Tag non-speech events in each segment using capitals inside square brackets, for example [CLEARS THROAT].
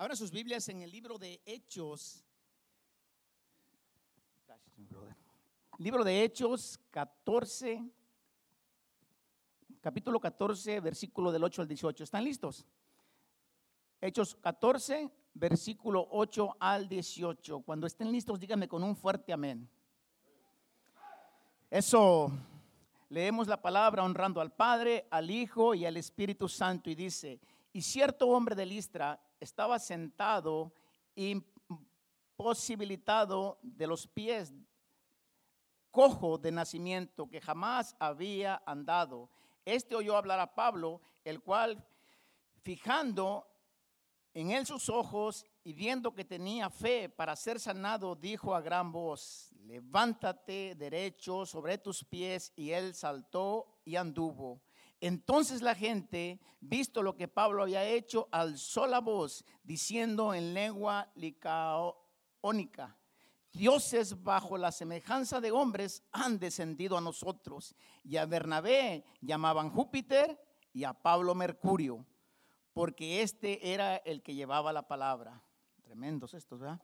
Ahora sus Biblias en el libro de Hechos. Libro de Hechos 14, capítulo 14, versículo del 8 al 18. ¿Están listos? Hechos 14, versículo 8 al 18. Cuando estén listos, díganme con un fuerte amén. Eso, leemos la palabra honrando al Padre, al Hijo y al Espíritu Santo y dice, y cierto hombre de Listra estaba sentado imposibilitado de los pies, cojo de nacimiento, que jamás había andado. Este oyó hablar a Pablo, el cual, fijando en él sus ojos y viendo que tenía fe para ser sanado, dijo a gran voz, levántate derecho sobre tus pies. Y él saltó y anduvo. Entonces la gente, visto lo que Pablo había hecho, alzó la voz diciendo en lengua licaónica, dioses bajo la semejanza de hombres han descendido a nosotros. Y a Bernabé llamaban Júpiter y a Pablo Mercurio, porque este era el que llevaba la palabra. Tremendos estos, ¿verdad?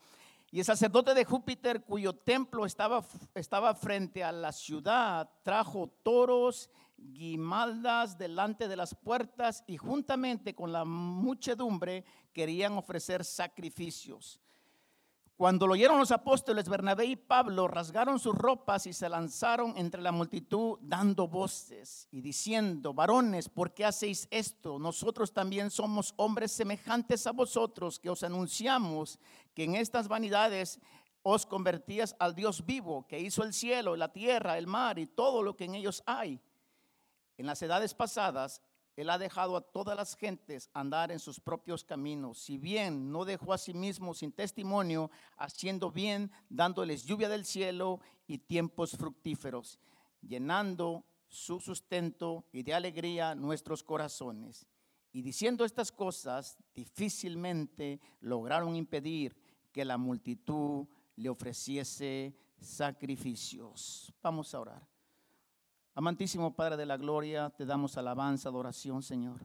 Y el sacerdote de Júpiter, cuyo templo estaba, estaba frente a la ciudad, trajo toros guimaldas delante de las puertas y juntamente con la muchedumbre querían ofrecer sacrificios. Cuando lo oyeron los apóstoles, Bernabé y Pablo rasgaron sus ropas y se lanzaron entre la multitud dando voces y diciendo, varones, ¿por qué hacéis esto? Nosotros también somos hombres semejantes a vosotros que os anunciamos que en estas vanidades os convertías al Dios vivo que hizo el cielo, la tierra, el mar y todo lo que en ellos hay en las edades pasadas, Él ha dejado a todas las gentes andar en sus propios caminos. Si bien no dejó a sí mismo sin testimonio, haciendo bien, dándoles lluvia del cielo y tiempos fructíferos, llenando su sustento y de alegría nuestros corazones. Y diciendo estas cosas, difícilmente lograron impedir que la multitud le ofreciese sacrificios. Vamos a orar. Amantísimo Padre de la Gloria, te damos alabanza, adoración, Señor.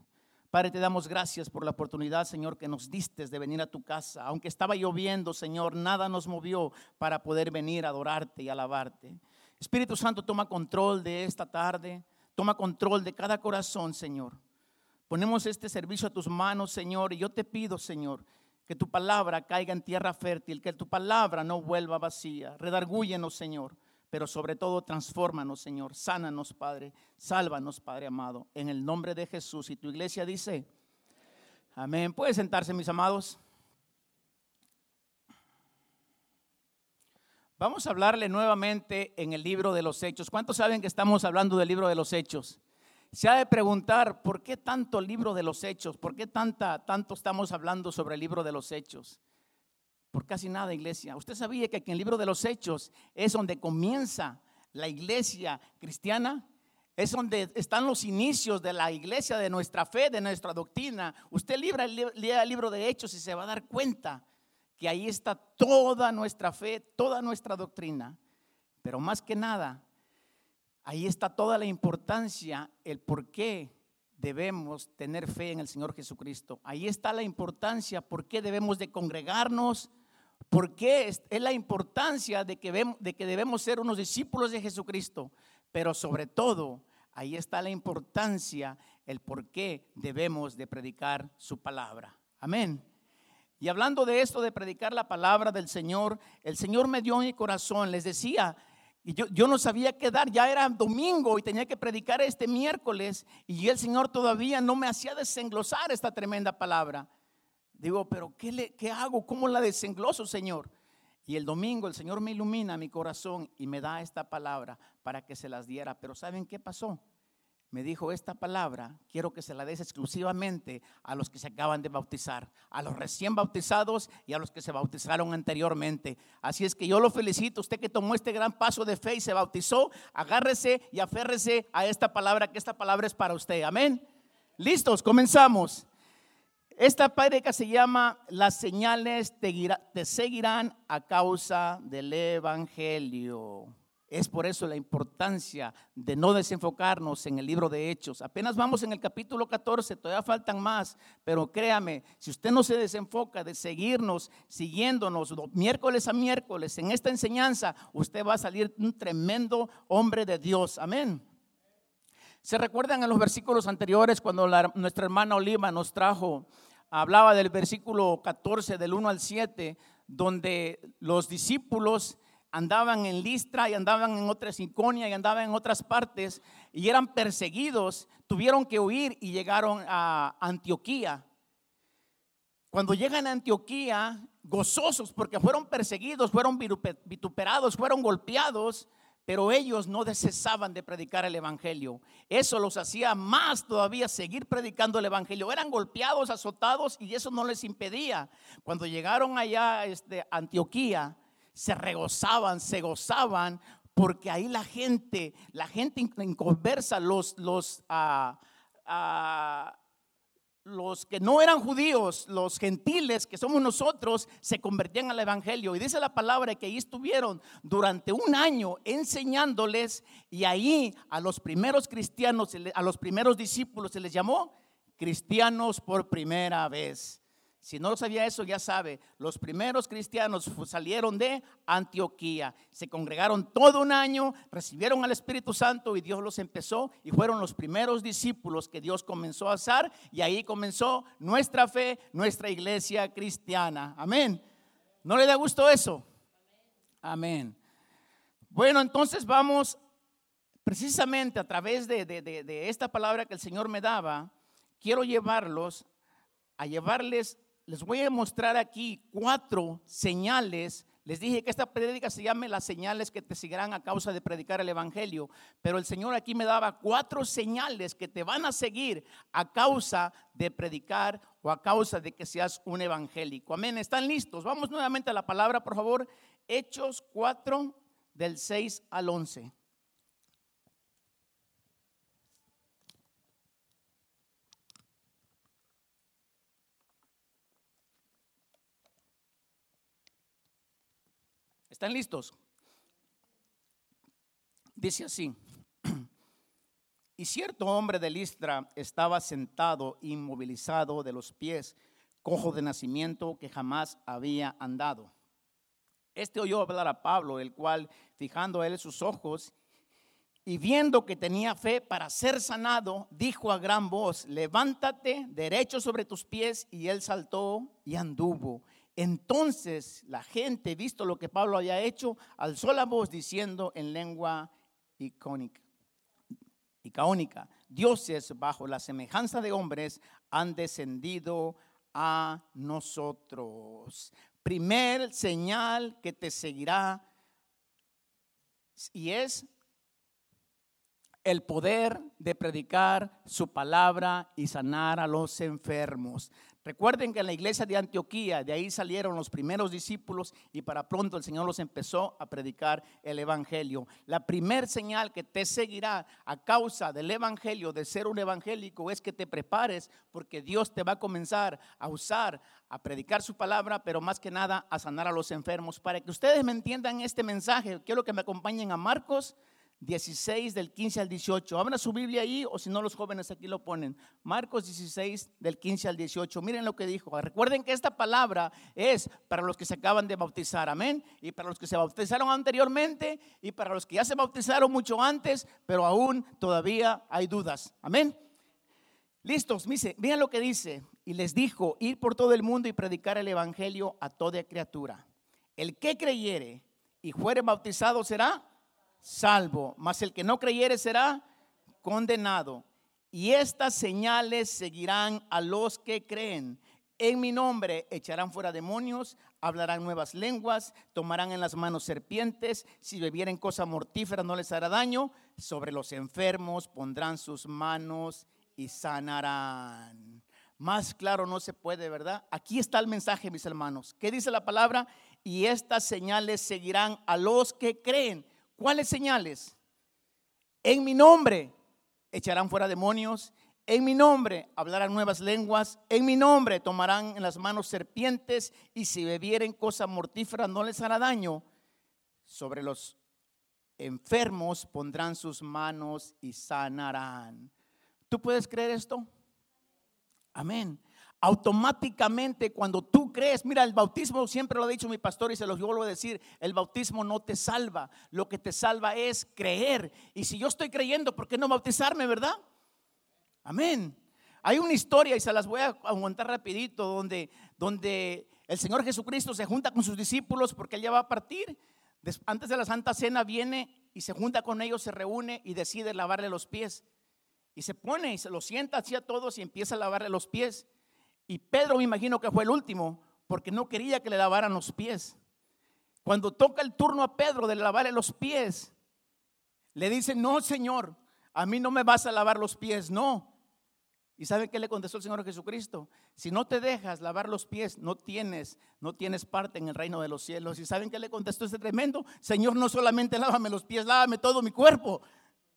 Padre, te damos gracias por la oportunidad, Señor, que nos diste de venir a tu casa. Aunque estaba lloviendo, Señor, nada nos movió para poder venir a adorarte y alabarte. Espíritu Santo, toma control de esta tarde, toma control de cada corazón, Señor. Ponemos este servicio a tus manos, Señor, y yo te pido, Señor, que tu palabra caiga en tierra fértil, que tu palabra no vuelva vacía. Redargúyenos, Señor pero sobre todo transfórmanos, Señor. Sánanos, Padre. Sálvanos, Padre amado. En el nombre de Jesús. Y tu iglesia dice, amén. Puede sentarse, mis amados. Vamos a hablarle nuevamente en el libro de los Hechos. ¿Cuántos saben que estamos hablando del libro de los Hechos? Se ha de preguntar, ¿por qué tanto libro de los Hechos? ¿Por qué tanta, tanto estamos hablando sobre el libro de los Hechos? Por casi nada, iglesia. Usted sabía que en el libro de los Hechos es donde comienza la iglesia cristiana. Es donde están los inicios de la iglesia, de nuestra fe, de nuestra doctrina. Usted libra, el libro de Hechos y se va a dar cuenta que ahí está toda nuestra fe, toda nuestra doctrina. Pero más que nada, ahí está toda la importancia, el por qué debemos tener fe en el Señor Jesucristo. Ahí está la importancia, por qué debemos de congregarnos, ¿Por qué es, la importancia de que, de que debemos ser unos discípulos de Jesucristo? Pero sobre todo, ahí está la importancia, el por qué debemos de predicar su palabra. Amén. Y hablando de esto, de predicar la palabra del Señor, el Señor me dio en mi corazón, les decía, y yo, yo, no sabía qué dar, ya era domingo y tenía que predicar este miércoles y el Señor todavía no me hacía desenglosar esta tremenda palabra. Digo, pero ¿qué, le, ¿qué hago? ¿Cómo la desengloso, Señor? Y el domingo el Señor me ilumina mi corazón y me da esta palabra para que se las diera. Pero ¿saben qué pasó? Me dijo, esta palabra quiero que se la des exclusivamente a los que se acaban de bautizar, a los recién bautizados y a los que se bautizaron anteriormente. Así es que yo lo felicito, usted que tomó este gran paso de fe y se bautizó, agárrese y aférrese a esta palabra, que esta palabra es para usted. Amén. Listos, comenzamos. Esta prédica se llama Las señales te, seguirán a causa del Evangelio. Es por eso la importancia de no desenfocarnos en el libro de Hechos. Apenas vamos en el capítulo 14, todavía faltan más, pero créame, si usted no se desenfoca de seguirnos, siguiéndonos miércoles a miércoles en esta enseñanza, usted va a salir un tremendo hombre de Dios. Amén. ¿Se recuerdan en los versículos anteriores cuando nuestra hermana Oliva nos trajo, hablaba del versículo 14, del 1 al 7, donde los discípulos andaban en Listra y andaban en otras Iconia y andaban en otras partes y eran perseguidos, tuvieron que huir y llegaron a Antioquía. Cuando llegan a Antioquía, gozosos porque fueron perseguidos, fueron vituperados, fueron golpeados, pero ellos no cesaban de predicar el Evangelio. Eso los hacía más todavía seguir predicando el Evangelio. Eran golpeados, azotados y eso no les impedía. Cuando llegaron allá a este, Antioquía, se regozaban, se gozaban, porque ahí la gente, la gente conversa, los, los, ah, ah, los que no eran judíos, los gentiles que somos nosotros, se convertían al Evangelio. Y dice la palabra que ahí estuvieron durante un año enseñándoles y ahí a los primeros cristianos, a los primeros discípulos se les llamó cristianos por primera vez. Si no sabía eso, ya sabe, los primeros cristianos salieron de Antioquía, se congregaron todo un año, recibieron al Espíritu Santo y Dios los empezó y fueron los primeros discípulos que Dios comenzó a hacer y ahí comenzó nuestra fe, nuestra iglesia cristiana. Amén. ¿No le da gusto eso? Amén. Bueno, entonces vamos precisamente a través de, de esta palabra que el Señor me daba, quiero llevarlos a llevarles les voy a mostrar aquí cuatro señales. Les dije que esta prédica se llame las señales que te seguirán a causa de predicar el Evangelio. Pero el Señor aquí me daba cuatro señales que te van a seguir a causa de predicar o a causa de que seas un evangélico. Amén. ¿Están listos? Vamos nuevamente a la palabra, por favor. Hechos 4 del 6 al 11. ¿Están listos? Dice así. [CLEARS THROAT] Y cierto hombre de Listra estaba sentado, inmovilizado de los pies, cojo de nacimiento que jamás había andado. Este oyó hablar a Pablo, el cual, fijando a él sus ojos y viendo que tenía fe para ser sanado, dijo a gran voz, levántate derecho sobre tus pies, y él saltó y anduvo. Entonces la gente, visto lo que Pablo había hecho, alzó la voz diciendo en lengua icónica, icaónica, dioses bajo la semejanza de hombres han descendido a nosotros. Primer señal que te seguirá y es el poder de predicar su palabra y sanar a los enfermos. Recuerden que en la iglesia de Antioquía, de ahí salieron los primeros discípulos y para pronto el Señor los empezó a predicar el Evangelio. La primer señal que te seguirá a causa del Evangelio, de ser un evangélico, es que te prepares porque Dios te va a comenzar a usar, a predicar su palabra, pero más que nada a sanar a los enfermos. Para que ustedes me entiendan este mensaje, quiero que me acompañen a Marcos 16 del 15 al 18. Abra su Biblia ahí o si no los jóvenes aquí lo ponen. Marcos 16 del 15 al 18. Miren lo que dijo. Recuerden que esta palabra es para los que se acaban de bautizar. Amén. Y para los que se bautizaron anteriormente y para los que ya se bautizaron mucho antes, pero aún todavía hay dudas. Amén. Listos, miren lo que dice. Y les dijo, ir por todo el mundo y predicar el Evangelio a toda criatura. El que creyere y fuere bautizado será salvo, mas el que no creyere será condenado. Y estas señales seguirán a los que creen. En mi nombre echarán fuera demonios, hablarán nuevas lenguas, tomarán en las manos serpientes, si bebieren cosa mortífera no les hará daño, sobre los enfermos pondrán sus manos y sanarán. Más claro no se puede, ¿verdad? Aquí está el mensaje, mis hermanos. ¿Qué dice la palabra? Y estas señales seguirán a los que creen. ¿Cuáles señales? En mi nombre echarán fuera demonios, en mi nombre hablarán nuevas lenguas, en mi nombre tomarán en las manos serpientes y si bebieren cosa mortífera no les hará daño. Sobre los enfermos pondrán sus manos y sanarán. ¿Tú puedes creer esto? Amén. Automáticamente cuando tú crees, mira, el bautismo siempre lo ha dicho mi pastor y se lo vuelvo a decir, el bautismo no te salva, lo que te salva es creer. Y si yo estoy creyendo, ¿por qué no bautizarme, verdad? Amén. Hay una historia y se las voy a aguantar rapidito donde, donde el Señor Jesucristo se junta con sus discípulos porque él ya va a partir. Antes de la Santa Cena viene y se junta con ellos, se reúne y decide lavarle los pies. Y se pone y se lo sienta así a todos y empieza a lavarle los pies. Y Pedro me imagino que fue el último porque no quería que le lavaran los pies. Cuando toca el turno a Pedro de lavarle los pies, le dice, no, Señor, a mí no me vas a lavar los pies, no. ¿Y sabe qué le contestó el Señor Jesucristo? Si no te dejas lavar los pies, no tienes, no tienes parte en el reino de los cielos. ¿Y saben qué le contestó ese tremendo? Señor, no solamente lávame los pies, lávame todo mi cuerpo.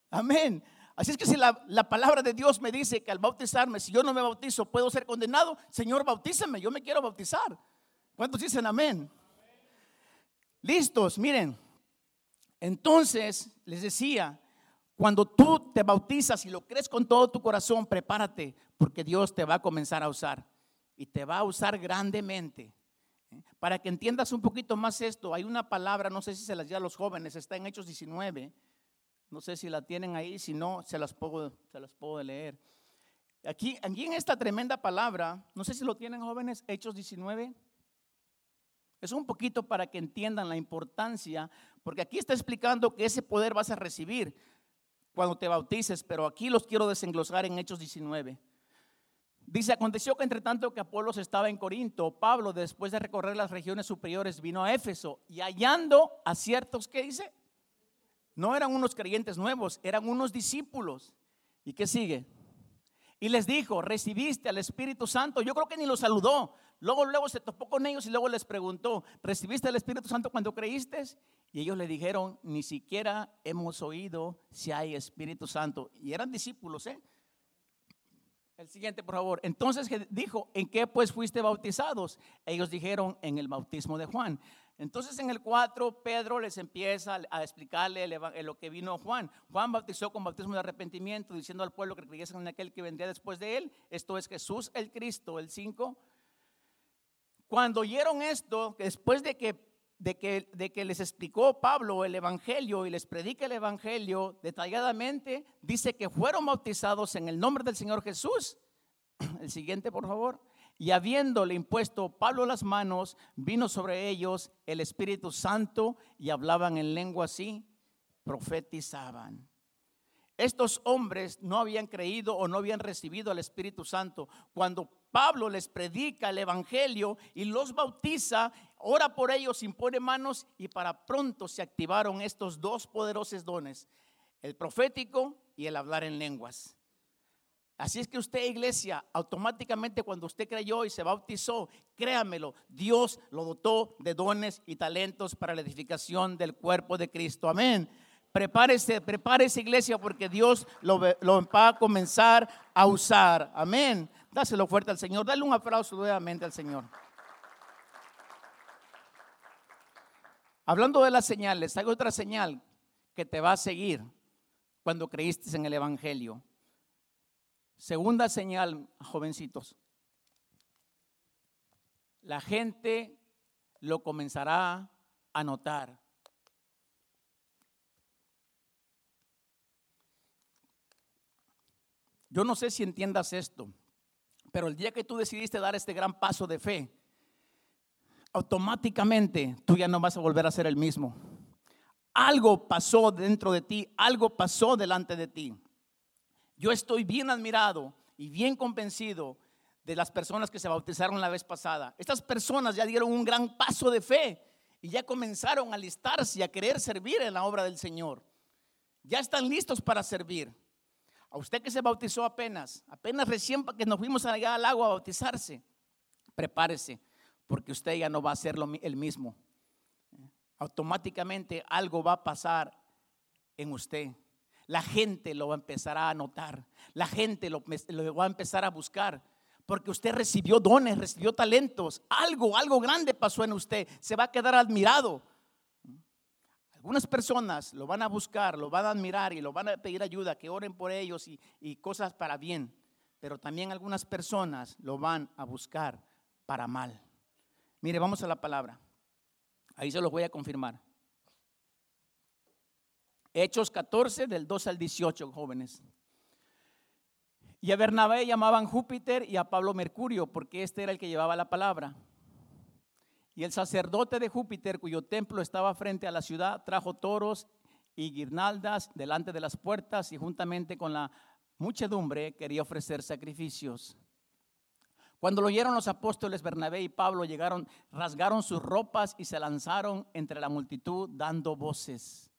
Amén. Así es que si la, la, palabra de Dios me dice que al bautizarme, si yo no me bautizo, puedo ser condenado, Señor, bautízame, yo me quiero bautizar. ¿Cuántos dicen amén? Listos, miren. Entonces les decía, cuando tú te bautizas y lo crees con todo tu corazón, prepárate, porque Dios te va a comenzar a usar y te va a usar grandemente. Para que entiendas un poquito más esto, hay una palabra, no sé si se las dio a los jóvenes, está en Hechos 19. No sé si la tienen ahí, si no, se las puedo, se las puedo leer. Aquí, aquí en esta tremenda palabra, no sé si lo tienen jóvenes, Hechos 19. Es un poquito para que entiendan la importancia, porque aquí está explicando que ese poder vas a recibir cuando te bautices, pero aquí los quiero desenglosar en Hechos 19. Dice, aconteció que entre tanto que Apolos estaba en Corinto, Pablo, después de recorrer las regiones superiores, vino a Éfeso y hallando a ciertos, ¿qué dice? No eran unos creyentes nuevos, eran unos discípulos. ¿Y qué sigue? Y les dijo, recibiste al Espíritu Santo. Yo creo que ni los saludó. Luego, luego se topó con ellos y luego les preguntó, ¿recibiste el Espíritu Santo cuando creíste? Y ellos le dijeron, ni siquiera hemos oído si hay Espíritu Santo. Y eran discípulos, ¿eh? El siguiente, por favor. Entonces dijo, ¿en qué pues fuiste bautizados? Ellos dijeron, en el bautismo de Juan. Entonces en el 4 Pedro les empieza a explicarle lo que vino Juan. Juan bautizó con bautismo de arrepentimiento, diciendo al pueblo que creyesen en aquel que vendría después de él. Esto es Jesús el Cristo, el 5. Cuando oyeron esto, después de que, de, que, de que les explicó Pablo el Evangelio y les predica el Evangelio detalladamente, dice que fueron bautizados en el nombre del Señor Jesús. [CLEARS THROAT] El siguiente, por favor. Y habiéndole impuesto Pablo las manos, vino sobre ellos el Espíritu Santo y hablaban en lengua así, profetizaban. Estos hombres no habían creído o no habían recibido al Espíritu Santo. Cuando Pablo les predica el Evangelio y los bautiza, ora por ellos, impone manos y para pronto se activaron estos dos poderosos dones, el profético y el hablar en lenguas. Así es que usted, iglesia, automáticamente cuando usted creyó y se bautizó, créamelo, Dios lo dotó de dones y talentos para la edificación del cuerpo de Cristo. Amén. Prepárese, prepárese iglesia porque Dios lo, va a comenzar a usar. Amén. Dáselo fuerte al Señor. Dale un aplauso nuevamente al Señor. Hablando de las señales, hay otra señal que te va a seguir cuando creíste en el Evangelio. Segunda señal, jovencitos. La gente lo comenzará a notar. Yo no sé si entiendas esto, pero el día que tú decidiste dar este gran paso de fe, automáticamente tú ya no vas a volver a ser el mismo. Algo pasó dentro de ti, algo pasó delante de ti. Yo estoy bien admirado y bien convencido de las personas que se bautizaron la vez pasada. Estas personas ya dieron un gran paso de fe y ya comenzaron a listarse y a querer servir en la obra del Señor. Ya están listos para servir. A usted que se bautizó apenas, apenas recién que nos fuimos allá al agua a bautizarse, prepárese, porque usted ya no va a ser el mismo. Automáticamente algo va a pasar en usted la gente lo va a empezar a notar, la gente lo, va a empezar a buscar. Porque usted recibió dones, recibió talentos, algo, algo grande pasó en usted, se va a quedar admirado. Algunas personas lo van a buscar, lo van a admirar y lo van a pedir ayuda, que oren por ellos y, y cosas para bien. Pero también algunas personas lo van a buscar para mal. Mire, vamos a la palabra. Ahí se los voy a confirmar. Hechos 14 del 2 al 18, jóvenes. Y a Bernabé llamaban Júpiter y a Pablo Mercurio, porque este era el que llevaba la palabra. Y el sacerdote de Júpiter, cuyo templo estaba frente a la ciudad, trajo toros y guirnaldas delante de las puertas y juntamente con la muchedumbre quería ofrecer sacrificios. Cuando lo oyeron los apóstoles Bernabé y Pablo llegaron, rasgaron sus ropas y se lanzaron entre la multitud dando voces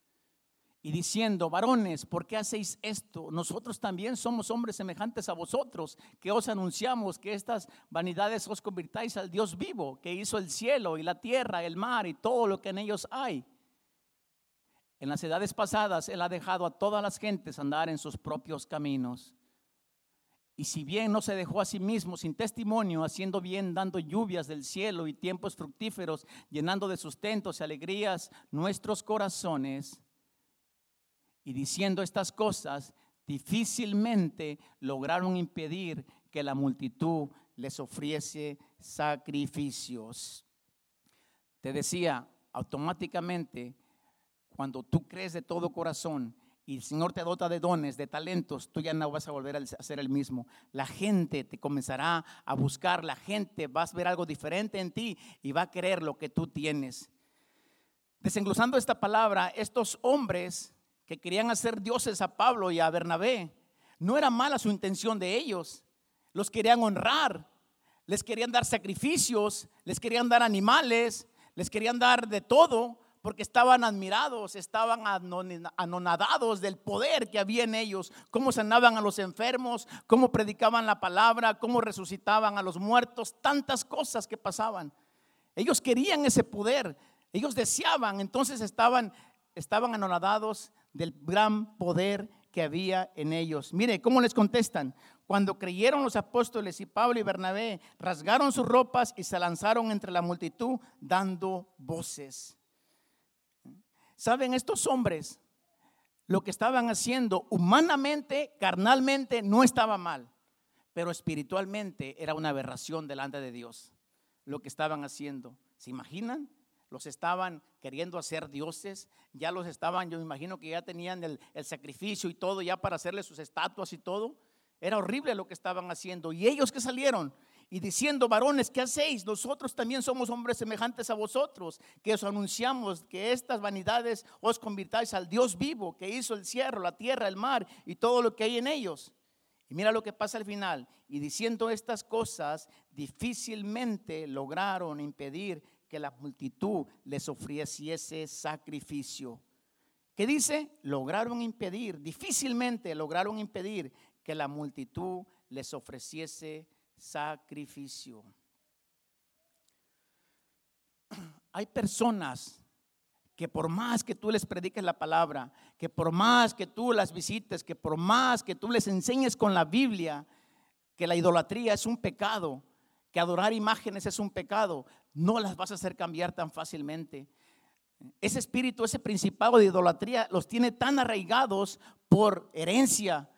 y diciendo, varones, ¿por qué hacéis esto? Nosotros también somos hombres semejantes a vosotros, que os anunciamos que estas vanidades os convirtáis al Dios vivo, que hizo el cielo y la tierra, el mar y todo lo que en ellos hay. En las edades pasadas Él ha dejado a todas las gentes andar en sus propios caminos. Y si bien no se dejó a sí mismo sin testimonio, haciendo bien, dando lluvias del cielo y tiempos fructíferos, llenando de sustentos y alegrías nuestros corazones, y diciendo estas cosas, difícilmente lograron impedir que la multitud les ofreciese sacrificios. Te decía, automáticamente, cuando tú crees de todo corazón y el Señor te dota de dones, de talentos, tú ya no vas a volver a ser el mismo. La gente te comenzará a buscar, la gente va a ver algo diferente en ti y va a querer lo que tú tienes. Desenglosando esta palabra, estos hombres que querían hacer dioses a Pablo y a Bernabé, no era mala su intención de ellos. Los querían honrar, les querían dar sacrificios, les querían dar animales, les querían dar de todo, porque estaban admirados, estaban anonadados del poder que había en ellos, cómo sanaban a los enfermos, cómo predicaban la palabra, cómo resucitaban a los muertos, tantas cosas que pasaban. Ellos querían ese poder, ellos deseaban, entonces estaban, estaban anonadados del gran poder que había en ellos. Mire cómo les contestan. Cuando creyeron los apóstoles y Pablo y Bernabé, rasgaron sus ropas y se lanzaron entre la multitud dando voces. Saben, estos hombres lo que estaban haciendo humanamente, carnalmente, no estaba mal, pero espiritualmente era una aberración delante de Dios. Lo que estaban haciendo. ¿Se imaginan? Los estaban queriendo hacer dioses, ya los estaban, yo me imagino que ya tenían el, el sacrificio y todo, ya para hacerle sus estatuas y todo. Era horrible lo que estaban haciendo. Y ellos que salieron, y diciendo, varones, ¿qué hacéis? Nosotros también somos hombres semejantes a vosotros, que os anunciamos que estas vanidades os convirtáis al Dios vivo, que hizo el cielo, la tierra, el mar y todo lo que hay en ellos. Y mira lo que pasa al final. Y diciendo estas cosas, difícilmente lograron impedir que la multitud les ofreciese sacrificio. ¿Qué dice? Lograron impedir, difícilmente lograron impedir que la multitud les ofreciese sacrificio. [CLEARS THROAT] Hay personas que por más que tú les prediques la palabra, que por más que tú las visites, que por más que tú les enseñes con la Biblia que la idolatría es un pecado, adorar imágenes es un pecado, no las vas a hacer cambiar tan fácilmente. Ese espíritu, ese principado de idolatría los tiene tan arraigados por herencia,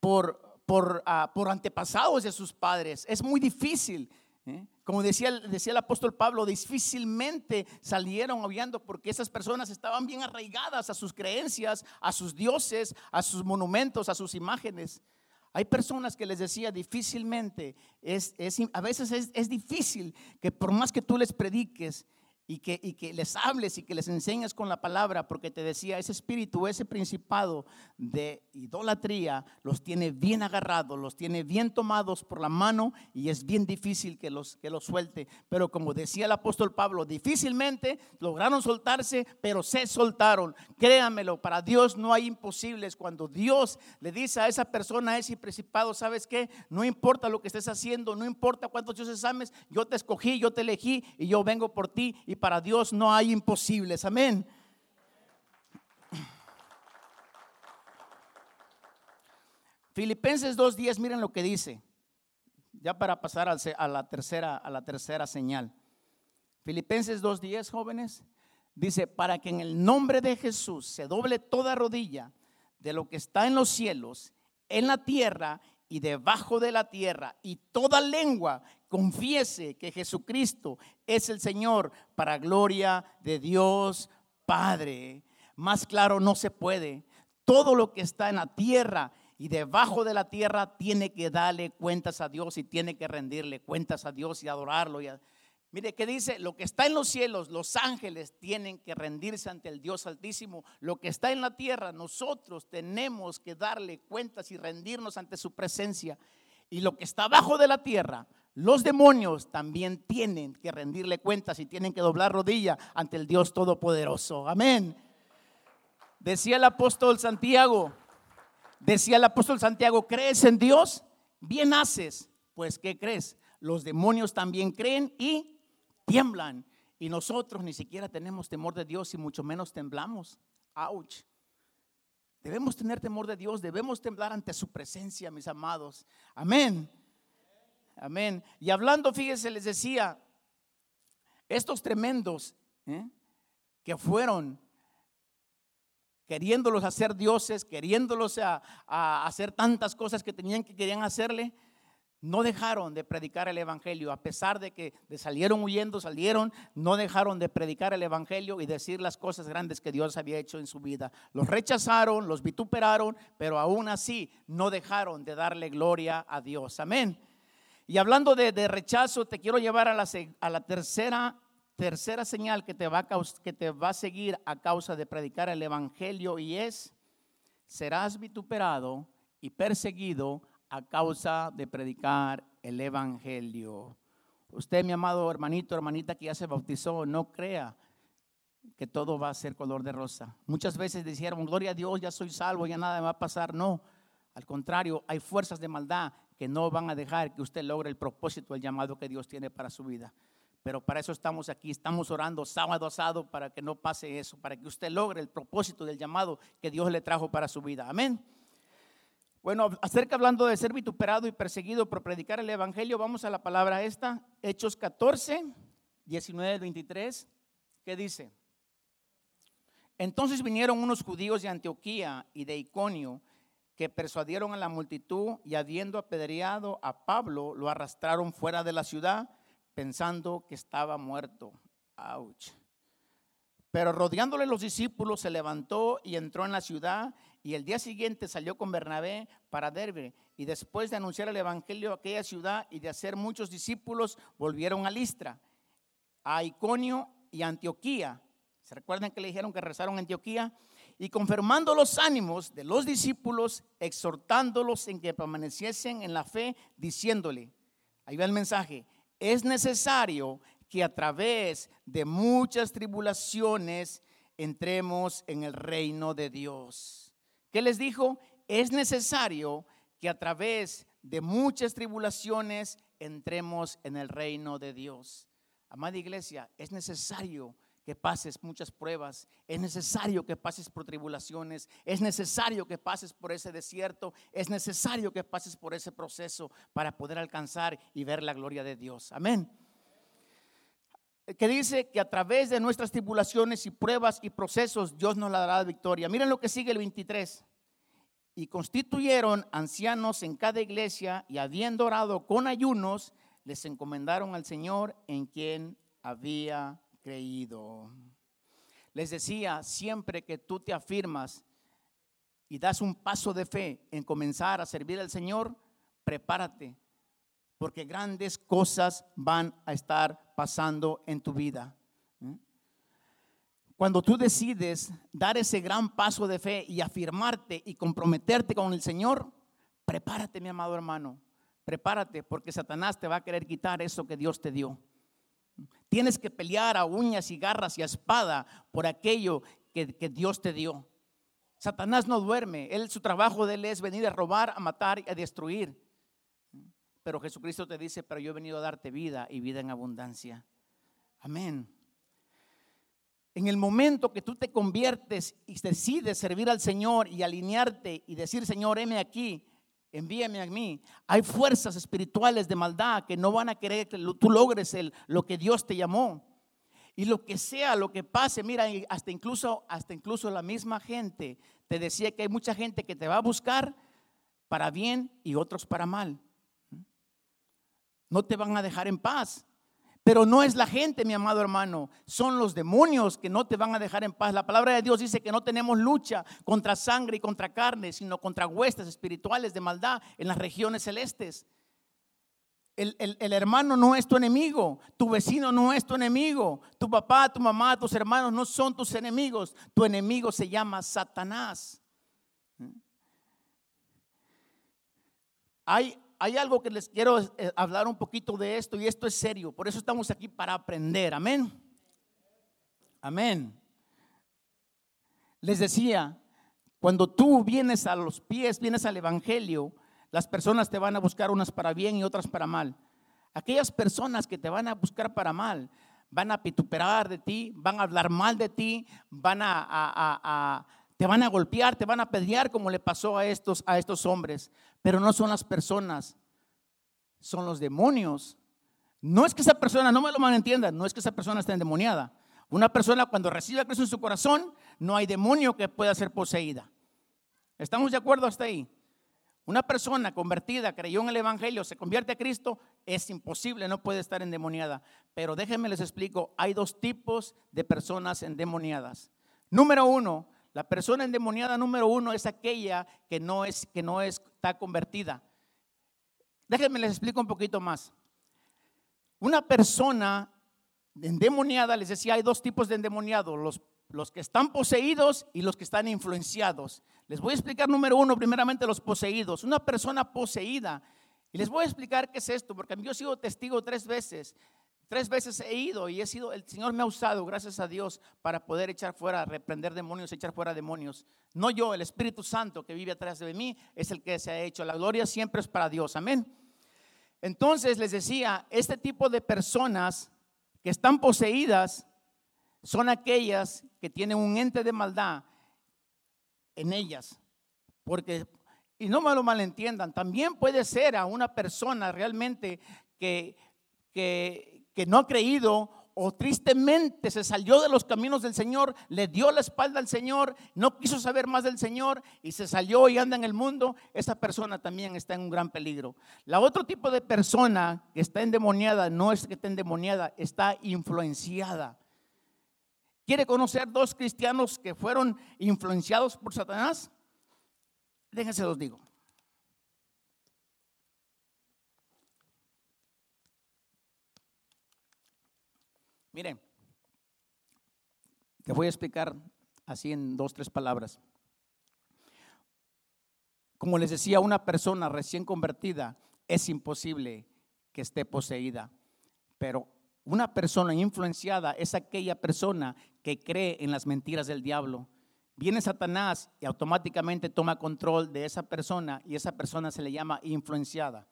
por, por, ah, por antepasados de sus padres. Es muy difícil. ¿eh? Como decía, decía el apóstol Pablo, difícilmente salieron obviando porque esas personas estaban bien arraigadas a sus creencias, a sus dioses, a sus monumentos, a sus imágenes. Hay personas que les decía difícilmente, es, es a veces es, es, difícil que por más que tú les prediques y que, y que les hables y que les enseñes con la palabra, porque te decía, ese espíritu, ese principado de idolatría los tiene bien agarrados, los tiene bien tomados por la mano y es bien difícil que los, que los suelte. Pero como decía el apóstol Pablo, difícilmente lograron soltarse, pero se soltaron. Créanmelo, para Dios no hay imposibles. Cuando Dios le dice a esa persona, ese principado, ¿sabes qué? No importa lo que estés haciendo, no importa cuántos dioses ames, yo te escogí, yo te elegí y yo vengo por ti para Dios no hay imposibles. Amén. Filipenses 2.10, miren lo que dice. Ya para pasar a la tercera, a la tercera señal. Filipenses 2.10, jóvenes. Dice, para que en el nombre de Jesús se doble toda rodilla de lo que está en los cielos, en la tierra y debajo de la tierra, y toda lengua confiese que Jesucristo es el Señor para gloria de Dios Padre. Más claro no se puede. Todo lo que está en la tierra y debajo de la tierra tiene que darle cuentas a Dios y tiene que rendirle cuentas a Dios y adorarlo. Mire, ¿qué dice? Lo que está en los cielos, los ángeles tienen que rendirse ante el Dios Altísimo. Lo que está en la tierra, nosotros tenemos que darle cuentas y rendirnos ante su presencia. Y lo que está abajo de la tierra, los demonios también tienen que rendirle cuentas y tienen que doblar rodilla ante el Dios Todopoderoso. Amén. Decía el apóstol Santiago, decía el apóstol Santiago, ¿crees en Dios? Bien haces. Pues, ¿qué crees? Los demonios también creen y tiemblan. Y nosotros ni siquiera tenemos temor de Dios y mucho menos temblamos. Ouch. Debemos tener temor de Dios, debemos temblar ante su presencia, mis amados. Amén. Amén. Y hablando, fíjese, les decía, estos tremendos ¿eh? que fueron queriéndolos hacer dioses, queriéndolos a, a, hacer tantas cosas que tenían que querían hacerle, no dejaron de predicar el Evangelio, a pesar de que salieron huyendo, salieron, no dejaron de predicar el Evangelio y decir las cosas grandes que Dios había hecho en su vida. Los rechazaron, los vituperaron, pero aún así no dejaron de darle gloria a Dios. Amén. Y hablando de, rechazo, te quiero llevar a la, tercera señal que te, va a, que te va a seguir a causa de predicar el Evangelio y es, serás vituperado y perseguido a causa de predicar el Evangelio. Usted, mi amado hermanito, hermanita que ya se bautizó, no crea que todo va a ser color de rosa. Muchas veces dijeron, gloria a Dios, ya soy salvo, ya nada me va a pasar. No, al contrario, hay fuerzas de maldad que no van a dejar que usted logre el propósito, el llamado que Dios tiene para su vida. Pero para eso estamos aquí, estamos orando sábado a sábado para que no pase eso, para que usted logre el propósito del llamado que Dios le trajo para su vida. Amén. Bueno, acerca hablando de ser vituperado y perseguido por predicar el Evangelio, vamos a la palabra esta, Hechos 14, 19, 23, que dice, entonces vinieron unos judíos de Antioquía y de Iconio que persuadieron a la multitud y habiendo apedreado a Pablo, lo arrastraron fuera de la ciudad pensando que estaba muerto. Ouch. Pero rodeándole los discípulos, se levantó y entró en la ciudad y el día siguiente salió con Bernabé para Derbe. Y después de anunciar el evangelio a aquella ciudad y de hacer muchos discípulos, volvieron a Listra, a Iconio y a Antioquía. ¿Se recuerdan que le dijeron que rezaron a Antioquía? Y confirmando los ánimos de los discípulos, exhortándolos en que permaneciesen en la fe, diciéndole, ahí va el mensaje, es necesario que a través de muchas tribulaciones entremos en el reino de Dios. ¿Qué les dijo? Es necesario que a través de muchas tribulaciones entremos en el reino de Dios. Amada iglesia, es necesario que pases muchas pruebas, es necesario que pases por tribulaciones, es necesario que pases por ese desierto, es necesario que pases por ese proceso para poder alcanzar y ver la gloria de Dios. Amén que dice que a través de nuestras tribulaciones y pruebas y procesos Dios nos la dará victoria. Miren lo que sigue el 23. Y constituyeron ancianos en cada iglesia y habiendo orado con ayunos, les encomendaron al Señor en quien había creído. Les decía, siempre que tú te afirmas y das un paso de fe en comenzar a servir al Señor, prepárate porque grandes cosas van a estar pasando en tu vida. Cuando tú decides dar ese gran paso de fe y afirmarte y comprometerte con el Señor, prepárate, mi amado hermano, prepárate, porque Satanás te va a querer quitar eso que Dios te dio. Tienes que pelear a uñas y garras y a espada por aquello que, Dios te dio. Satanás no duerme, él su trabajo de él es venir a robar, a matar y a destruir. Pero Jesucristo te dice, pero yo he venido a darte vida y vida en abundancia. Amén. En el momento que tú te conviertes y decides servir al Señor y alinearte y decir, Señor, heme aquí, envíame a mí, hay fuerzas espirituales de maldad que no van a querer que tú logres lo que Dios te llamó. Y lo que sea, lo que pase, mira, hasta incluso, hasta incluso la misma gente te decía que hay mucha gente que te va a buscar para bien y otros para mal. No te van a dejar en paz. Pero no es la gente, mi amado hermano, son los demonios que no te van a dejar en paz. La palabra de Dios dice que no tenemos lucha contra sangre y contra carne, sino contra huestes espirituales de maldad en las regiones celestes. El, el, hermano no es tu enemigo, tu vecino no es tu enemigo, tu papá, tu mamá, tus hermanos no son tus enemigos, tu enemigo se llama Satanás. Hay, hay algo que les quiero eh, hablar un poquito de esto y esto es serio. Por eso estamos aquí para aprender. Amén. Amén. Les decía, cuando tú vienes a los pies, vienes al Evangelio, las personas te van a buscar unas para bien y otras para mal. Aquellas personas que te van a buscar para mal, van a pituperar de ti, van a hablar mal de ti, van a, a te van a golpear, te van a pelear como le pasó a estos, a estos hombres. Pero no son las personas, son los demonios. No es que esa persona, no me lo malentiendan, no es que esa persona esté endemoniada. Una persona cuando recibe a Cristo en su corazón, no hay demonio que pueda ser poseída. ¿Estamos de acuerdo hasta ahí? Una persona convertida, creyó en el Evangelio, se convierte a Cristo, es imposible, no puede estar endemoniada. Pero déjenme les explico, hay dos tipos de personas endemoniadas. Número uno, la persona endemoniada número uno es aquella que no, es, que no está convertida. Déjenme les explico un poquito más. Una persona endemoniada, les decía, hay dos tipos de endemoniados, los, los que están poseídos y los que están influenciados. Les voy a explicar número uno, primeramente los poseídos. Una persona poseída, y les voy a explicar qué es esto, porque yo he sido testigo tres veces Tres veces he ido y he sido, el Señor me ha usado, gracias a Dios, para poder echar fuera, reprender demonios, echar fuera demonios. No yo, el Espíritu Santo que vive atrás de mí es el que se ha hecho. La gloria siempre es para Dios. Amén. Entonces les decía, este tipo de personas que están poseídas son aquellas que tienen un ente de maldad en ellas. Porque, y no me lo malentiendan, también puede ser a una persona realmente que, que, que no ha creído o tristemente se salió de los caminos del Señor, le dio la espalda al Señor, no quiso saber más del Señor y se salió y anda en el mundo, esa persona también está en un gran peligro. La otro tipo de persona que está endemoniada no es que esté endemoniada, está influenciada. ¿Quiere conocer dos cristianos que fueron influenciados por Satanás? Déjense los digo. Miren, te voy a explicar así en dos, tres palabras. Como les decía, una persona recién convertida es imposible que esté poseída, pero una persona influenciada es aquella persona que cree en las mentiras del diablo. Viene Satanás y automáticamente toma control de esa persona y esa persona se le llama influenciada.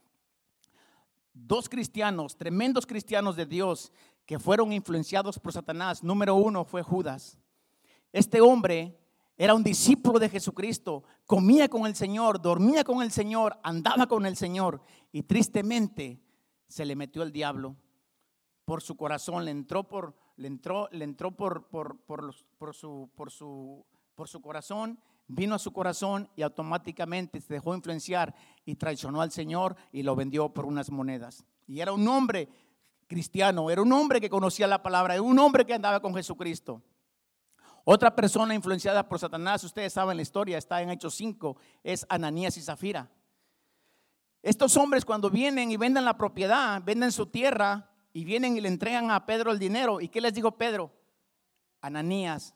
Dos cristianos, tremendos cristianos de Dios, que fueron influenciados por Satanás. Número uno fue Judas. Este hombre era un discípulo de Jesucristo, comía con el Señor, dormía con el Señor, andaba con el Señor y tristemente se le metió el diablo por su corazón, le entró por, le entró, le entró por, por, por, su, por, su, por su corazón, vino a su corazón y automáticamente se dejó influenciar y traicionó al Señor y lo vendió por unas monedas. Y era un hombre cristiano, era un hombre que conocía la palabra, era un hombre que andaba con Jesucristo. Otra persona influenciada por Satanás, ustedes saben la historia, está en Hechos 5, es Ananías y Zafira. Estos hombres cuando vienen y venden la propiedad, venden su tierra y vienen y le entregan a Pedro el dinero. ¿Y qué les dijo Pedro? Ananías,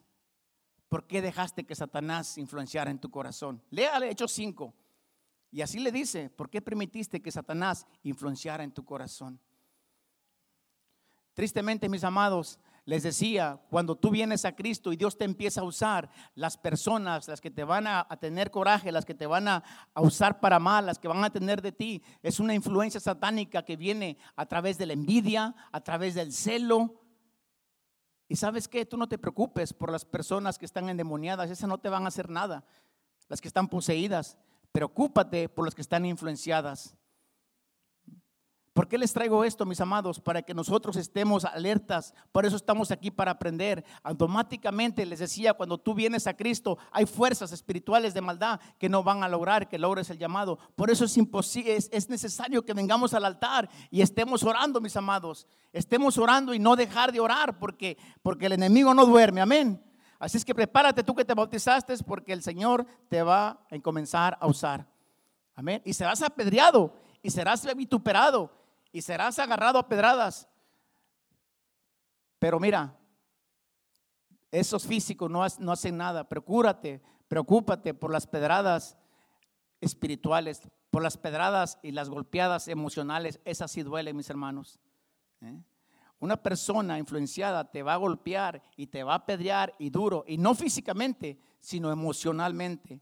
¿por qué dejaste que Satanás influenciara en tu corazón? Léale Hechos 5. Y así le dice, ¿por qué permitiste que Satanás influenciara en tu corazón? Tristemente, mis amados, les decía, cuando tú vienes a Cristo y Dios te empieza a usar, las personas, las que te van a, tener coraje, las que te van a, a, usar para mal, las que van a tener de ti, es una influencia satánica que viene a través de la envidia, a través del celo. Y sabes qué, tú no te preocupes por las personas que están endemoniadas, esas no te van a hacer nada, las que están poseídas. Preocúpate por las que están influenciadas. ¿Por qué les traigo esto, mis amados? Para que nosotros estemos alertas. Por eso estamos aquí para aprender. Automáticamente les decía, cuando tú vienes a Cristo, hay fuerzas espirituales de maldad que no van a lograr que logres el llamado. Por eso es imposible, es, es necesario que vengamos al altar y estemos orando, mis amados. Estemos orando y no dejar de orar porque, porque el enemigo no duerme. Amén. Así es que prepárate tú que te bautizaste porque el Señor te va a comenzar a usar. Amén. Y serás apedreado y serás vituperado y serás agarrado a pedradas. Pero mira, esos físicos no, no hacen nada. Procúrate, preocúpate por las pedradas espirituales, por las pedradas y las golpeadas emocionales. Esas sí duelen, mis hermanos. ¿eh? Una persona influenciada te va a golpear y te va a pedrear y duro, y no físicamente, sino emocionalmente,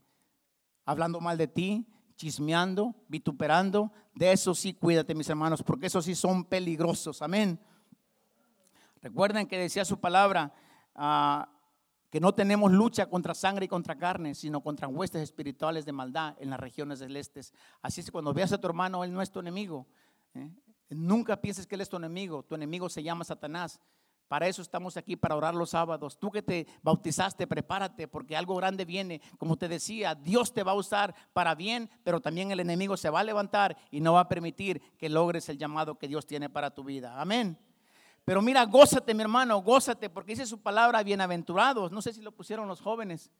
hablando mal de ti, chismeando, vituperando, de eso sí cuídate, mis hermanos, porque esos sí son peligrosos. Amén. Recuerden que decía su palabra ah, que no tenemos lucha contra sangre y contra carne, sino contra huestes espirituales de maldad en las regiones celestes. Así es cuando veas a tu hermano, él no es tu enemigo. ¿eh? Nunca pienses que él es tu enemigo. Tu enemigo se llama Satanás. Para eso estamos aquí, para orar los sábados. Tú que te bautizaste, prepárate, porque algo grande viene. Como te decía, Dios te va a usar para bien, pero también el enemigo se va a levantar y no va a permitir que logres el llamado que Dios tiene para tu vida. Amén. Pero mira, gózate, mi hermano, gózate, porque dice su palabra, bienaventurados. No sé si lo pusieron los jóvenes.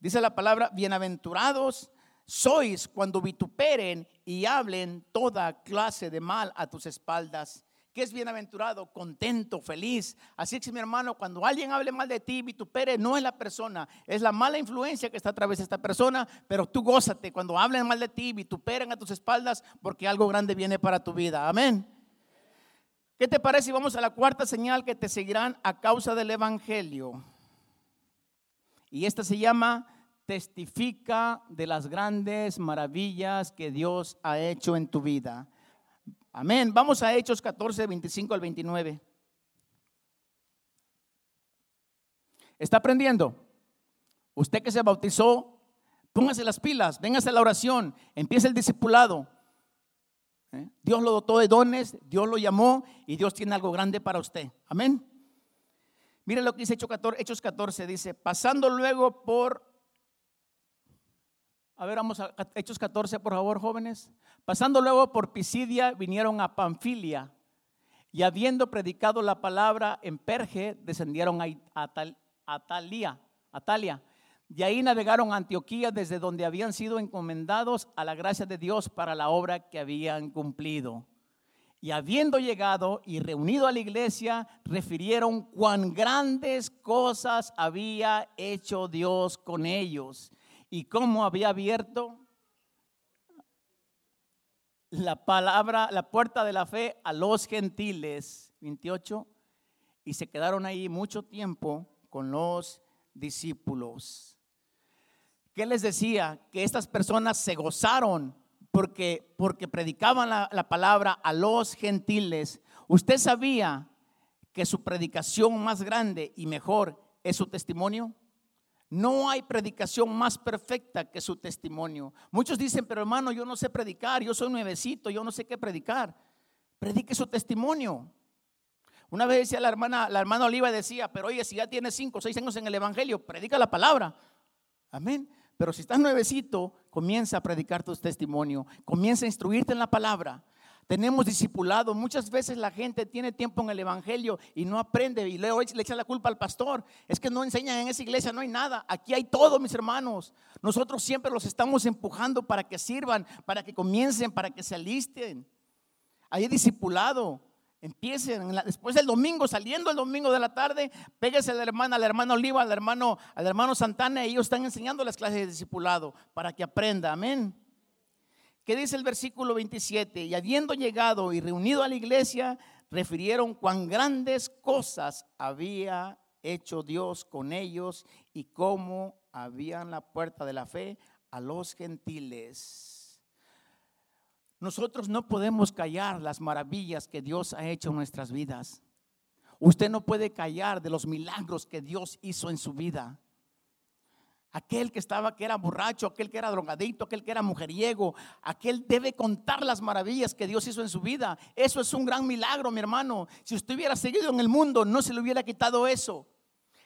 Dice la palabra, bienaventurados sois cuando vituperen y hablen toda clase de mal a tus espaldas es bienaventurado, contento, feliz. Así que mi hermano, cuando alguien hable mal de ti, vitupere, no es la persona, es la mala influencia que está a través de esta persona, pero tú gózate cuando hablen mal de ti, vituperen a tus espaldas, porque algo grande viene para tu vida. Amén. ¿Qué te parece vamos a la cuarta señal que te seguirán a causa del Evangelio? Y esta se llama testifica de las grandes maravillas que Dios ha hecho en tu vida. Amén. Vamos a Hechos 14, 25 al 29. ¿Está aprendiendo? Usted que se bautizó, póngase las pilas, véngase a la oración, empiece el discipulado. ¿Eh? Dios lo dotó de dones, Dios lo llamó y Dios tiene algo grande para usted. Amén. Mire lo que dice Hechos 14, dice, pasando luego por a ver, vamos a Hechos 14, por favor, jóvenes. Pasando luego por Pisidia, vinieron a Panfilia. Y habiendo predicado la palabra en Perge, descendieron a, Atalia, Atalia. Y ahí navegaron a Antioquía, desde donde habían sido encomendados a la gracia de Dios para la obra que habían cumplido. Y habiendo llegado y reunido a la iglesia, refirieron cuán grandes cosas había hecho Dios con ellos y cómo había abierto la palabra, la puerta de la fe a los gentiles. 28. Y se quedaron ahí mucho tiempo con los discípulos. ¿Qué les decía? Que estas personas se gozaron porque, porque predicaban la, la palabra a los gentiles. Usted sabía que su predicación más grande y mejor es su testimonio. No hay predicación más perfecta que su testimonio. Muchos dicen, pero hermano, yo no sé predicar, yo soy nuevecito, yo no sé qué predicar. Predique su testimonio. Una vez decía la hermana, la hermana Oliva decía, pero oye, si ya tienes cinco o seis años en el Evangelio, predica la palabra. Amén. Pero si estás nuevecito, comienza a predicar tu testimonio, comienza a instruirte en la palabra tenemos discipulado. Muchas veces la gente tiene tiempo en el Evangelio y no aprende y le, le echa la culpa al pastor. Es que no enseñan en esa iglesia, no hay nada. Aquí hay todo, mis hermanos. Nosotros siempre los estamos empujando para que sirvan, para que comiencen, para que se alisten. Hay discipulado. Empiecen después del domingo, saliendo el domingo de la tarde, péguese a la hermana, al hermano Oliva, al hermano, al hermano Santana, ellos están enseñando las clases de discipulado para que aprenda. Amén. ¿Qué dice el versículo 27? Y habiendo llegado y reunido a la iglesia, refirieron cuán grandes cosas había hecho Dios con ellos y cómo habían la puerta de la fe a los gentiles. Nosotros no podemos callar las maravillas que Dios ha hecho en nuestras vidas. Usted no puede callar de los milagros que Dios hizo en su vida. Aquel que estaba, que era borracho, aquel que era drogadicto, aquel que era mujeriego, aquel debe contar las maravillas que Dios hizo en su vida. Eso es un gran milagro, mi hermano. Si usted hubiera seguido en el mundo, no se le hubiera quitado eso.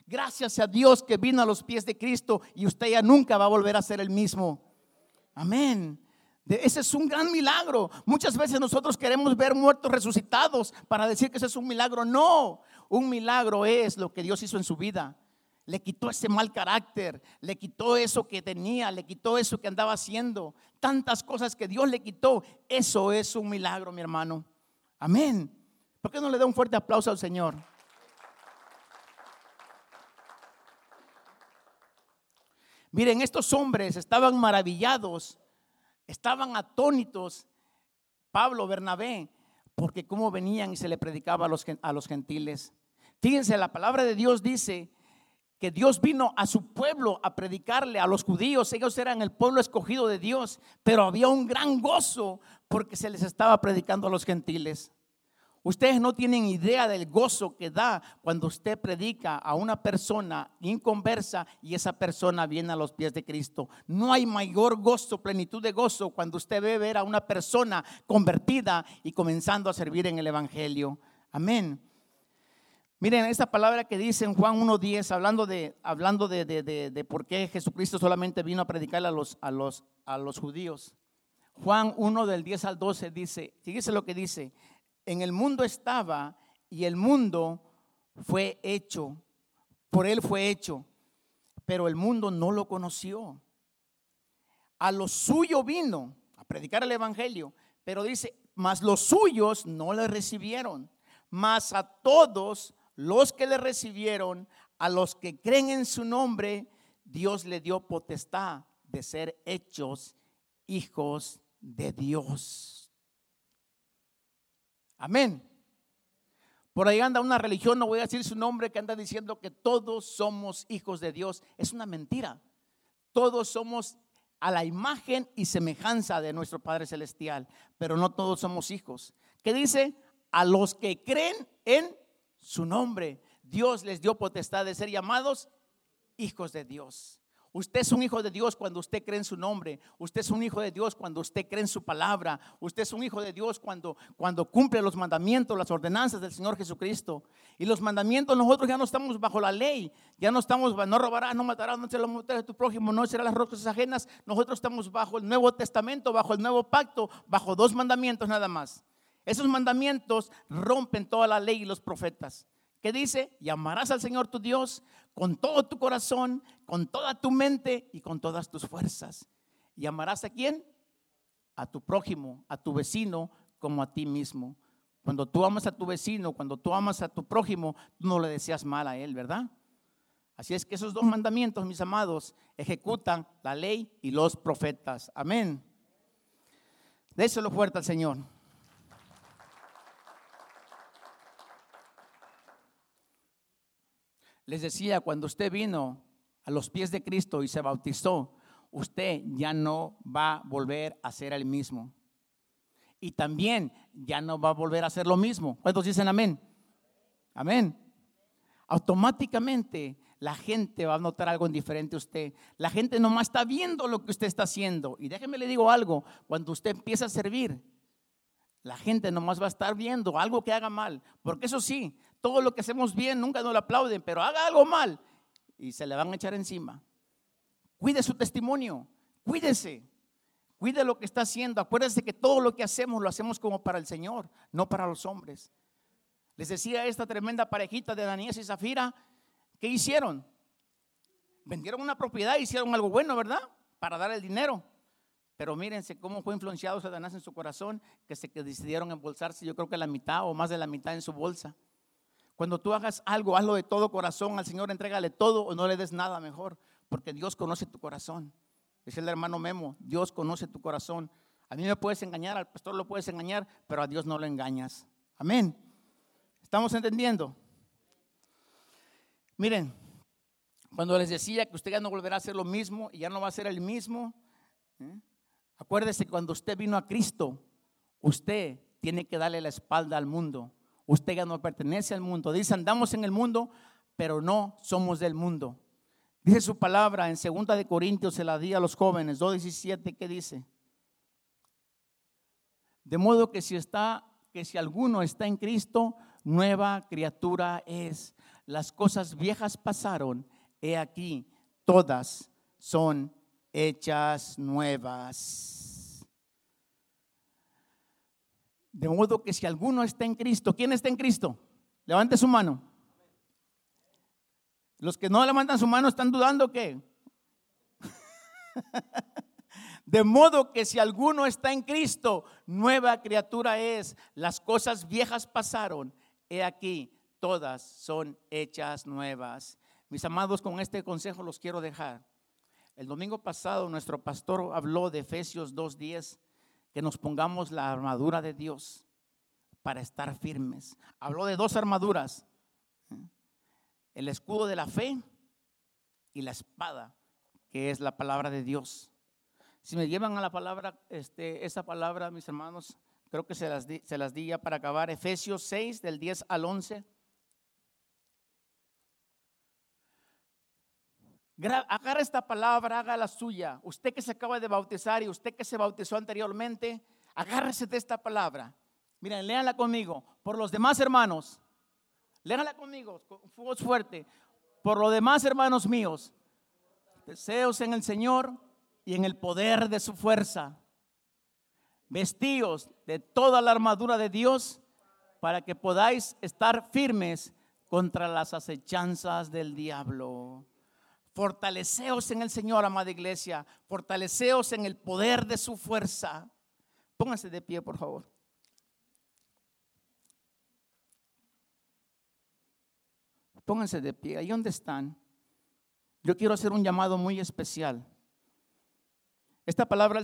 Gracias a Dios que vino a los pies de Cristo y usted ya nunca va a volver a ser el mismo. Amén. Ese es un gran milagro. Muchas veces nosotros queremos ver muertos resucitados para decir que ese es un milagro. No, un milagro es lo que Dios hizo en su vida. Le quitó ese mal carácter, le quitó eso que tenía, le quitó eso que andaba haciendo. Tantas cosas que Dios le quitó. Eso es un milagro, mi hermano. Amén. ¿Por qué no le da un fuerte aplauso al Señor? Miren, estos hombres estaban maravillados, estaban atónitos, Pablo, Bernabé, porque cómo venían y se le predicaba a los, a los gentiles. Fíjense, la palabra de Dios dice que Dios vino a su pueblo a predicarle a los judíos. Ellos eran el pueblo escogido de Dios, pero había un gran gozo porque se les estaba predicando a los gentiles. Ustedes no tienen idea del gozo que da cuando usted predica a una persona inconversa y esa persona viene a los pies de Cristo. No hay mayor gozo, plenitud de gozo cuando usted ve ver a una persona convertida y comenzando a servir en el Evangelio. Amén. Miren, esta palabra que dice en Juan 1.10, hablando, de, hablando de, de, por qué Jesucristo solamente vino a predicar a los, a los, a los judíos. Juan 1 del 10 al 12 dice, fíjese lo que dice, en el mundo estaba y el mundo fue hecho, por él fue hecho, pero el mundo no lo conoció. A lo suyo vino a predicar el Evangelio, pero dice, mas los suyos no le recibieron, mas a todos los que le recibieron, a los que creen en su nombre, Dios le dio potestad de ser hechos hijos de Dios. Amén. Por ahí anda una religión, no voy a decir su nombre, que anda diciendo que todos somos hijos de Dios. Es una mentira. Todos somos a la imagen y semejanza de nuestro Padre Celestial, pero no todos somos hijos. ¿Qué dice? A los que creen en su nombre. Dios les dio potestad de ser llamados hijos de Dios. Usted es un hijo de Dios cuando usted cree en su nombre. Usted es un hijo de Dios cuando usted cree en su palabra. Usted es un hijo de Dios cuando, cuando cumple los mandamientos, las ordenanzas del Señor Jesucristo. Y los mandamientos, nosotros ya no estamos bajo la ley. Ya no estamos, no robarás, no matarás, no serás la de tu prójimo, no serás las rocas ajenas. Nosotros estamos bajo el Nuevo Testamento, bajo el Nuevo Pacto, bajo dos mandamientos nada más. Esos mandamientos rompen toda la ley y los profetas. ¿Qué dice? Llamarás al Señor tu Dios con todo tu corazón, con toda tu mente y con todas tus fuerzas. ¿Llamarás a quién? A tu prójimo, a tu vecino, como a ti mismo. Cuando tú amas a tu vecino, cuando tú amas a tu prójimo, tú no le deseas mal a él, ¿verdad? Así es que esos dos mandamientos, mis amados, ejecutan la ley y los profetas. Amén. Déselo fuerte al Señor. Les decía, cuando usted vino a los pies de Cristo y se bautizó, usted ya no va a volver a ser el mismo. Y también ya no va a volver a hacer lo mismo. ¿Cuántos dicen amén? Amén. Automáticamente la gente va a notar algo diferente a usted. La gente nomás está viendo lo que usted está haciendo. Y déjeme le digo algo, cuando usted empieza a servir, la gente nomás va a estar viendo algo que haga mal. Porque eso sí, todo lo que hacemos bien nunca nos lo aplauden, pero haga algo mal y se le van a echar encima. Cuide su testimonio, cuídese, cuide lo que está haciendo. Acuérdese que todo lo que hacemos lo hacemos como para el Señor, no para los hombres. Les decía esta tremenda parejita de Daniel y Zafira, ¿qué hicieron? Vendieron una propiedad, hicieron algo bueno, ¿verdad? Para dar el dinero. Pero mírense cómo fue influenciado Satanás en su corazón, que se decidieron embolsarse, yo creo que la mitad o más de la mitad en su bolsa. Cuando tú hagas algo, hazlo de todo corazón, al Señor entrégale todo o no le des nada mejor, porque Dios conoce tu corazón. Dice el hermano Memo, Dios conoce tu corazón. A mí me puedes engañar, al pastor lo puedes engañar, pero a Dios no lo engañas. Amén. ¿Estamos entendiendo? Miren, cuando les decía que usted ya no volverá a hacer lo mismo y ya no va a ser el mismo, ¿eh? acuérdese cuando usted vino a Cristo, usted tiene que darle la espalda al mundo Usted ya no pertenece al mundo. Dice, andamos en el mundo, pero no somos del mundo. Dice su palabra en 2 de Corintios, se la di a los jóvenes, 2.17, ¿qué dice? De modo que si está, que si alguno está en Cristo, nueva criatura es. Las cosas viejas pasaron, he aquí, todas son hechas nuevas. De modo que si alguno está en Cristo, ¿quién está en Cristo? Levante su mano. Los que no levantan su mano están dudando que. [LAUGHS] De modo que si alguno está en Cristo, nueva criatura es. Las cosas viejas pasaron. He aquí, todas son hechas nuevas. Mis amados, con este consejo los quiero dejar. El domingo pasado nuestro pastor habló de Efesios 2.10, que nos pongamos la armadura de Dios para estar firmes. Habló de dos armaduras, ¿eh? el escudo de la fe y la espada, que es la palabra de Dios. Si me llevan a la palabra, este, esa palabra, mis hermanos, creo que se las, di, se las di ya para acabar. Efesios 6, del 10 al 11. Agarra esta palabra, haga la suya. Usted que se acaba de bautizar y usted que se bautizó anteriormente, agárrese de esta palabra. Miren, léanla conmigo. Por los demás hermanos, léanla conmigo, con voz fuerte. Por los demás hermanos míos, deseos en el Señor y en el poder de su fuerza. Vestíos de toda la armadura de Dios para que podáis estar firmes contra las acechanzas del diablo. Fortaleceos en el Señor, amada iglesia. Fortaleceos en el poder de su fuerza. Pónganse de pie, por favor. Pónganse de pie. Ahí donde están. Yo quiero hacer un llamado muy especial. Esta palabra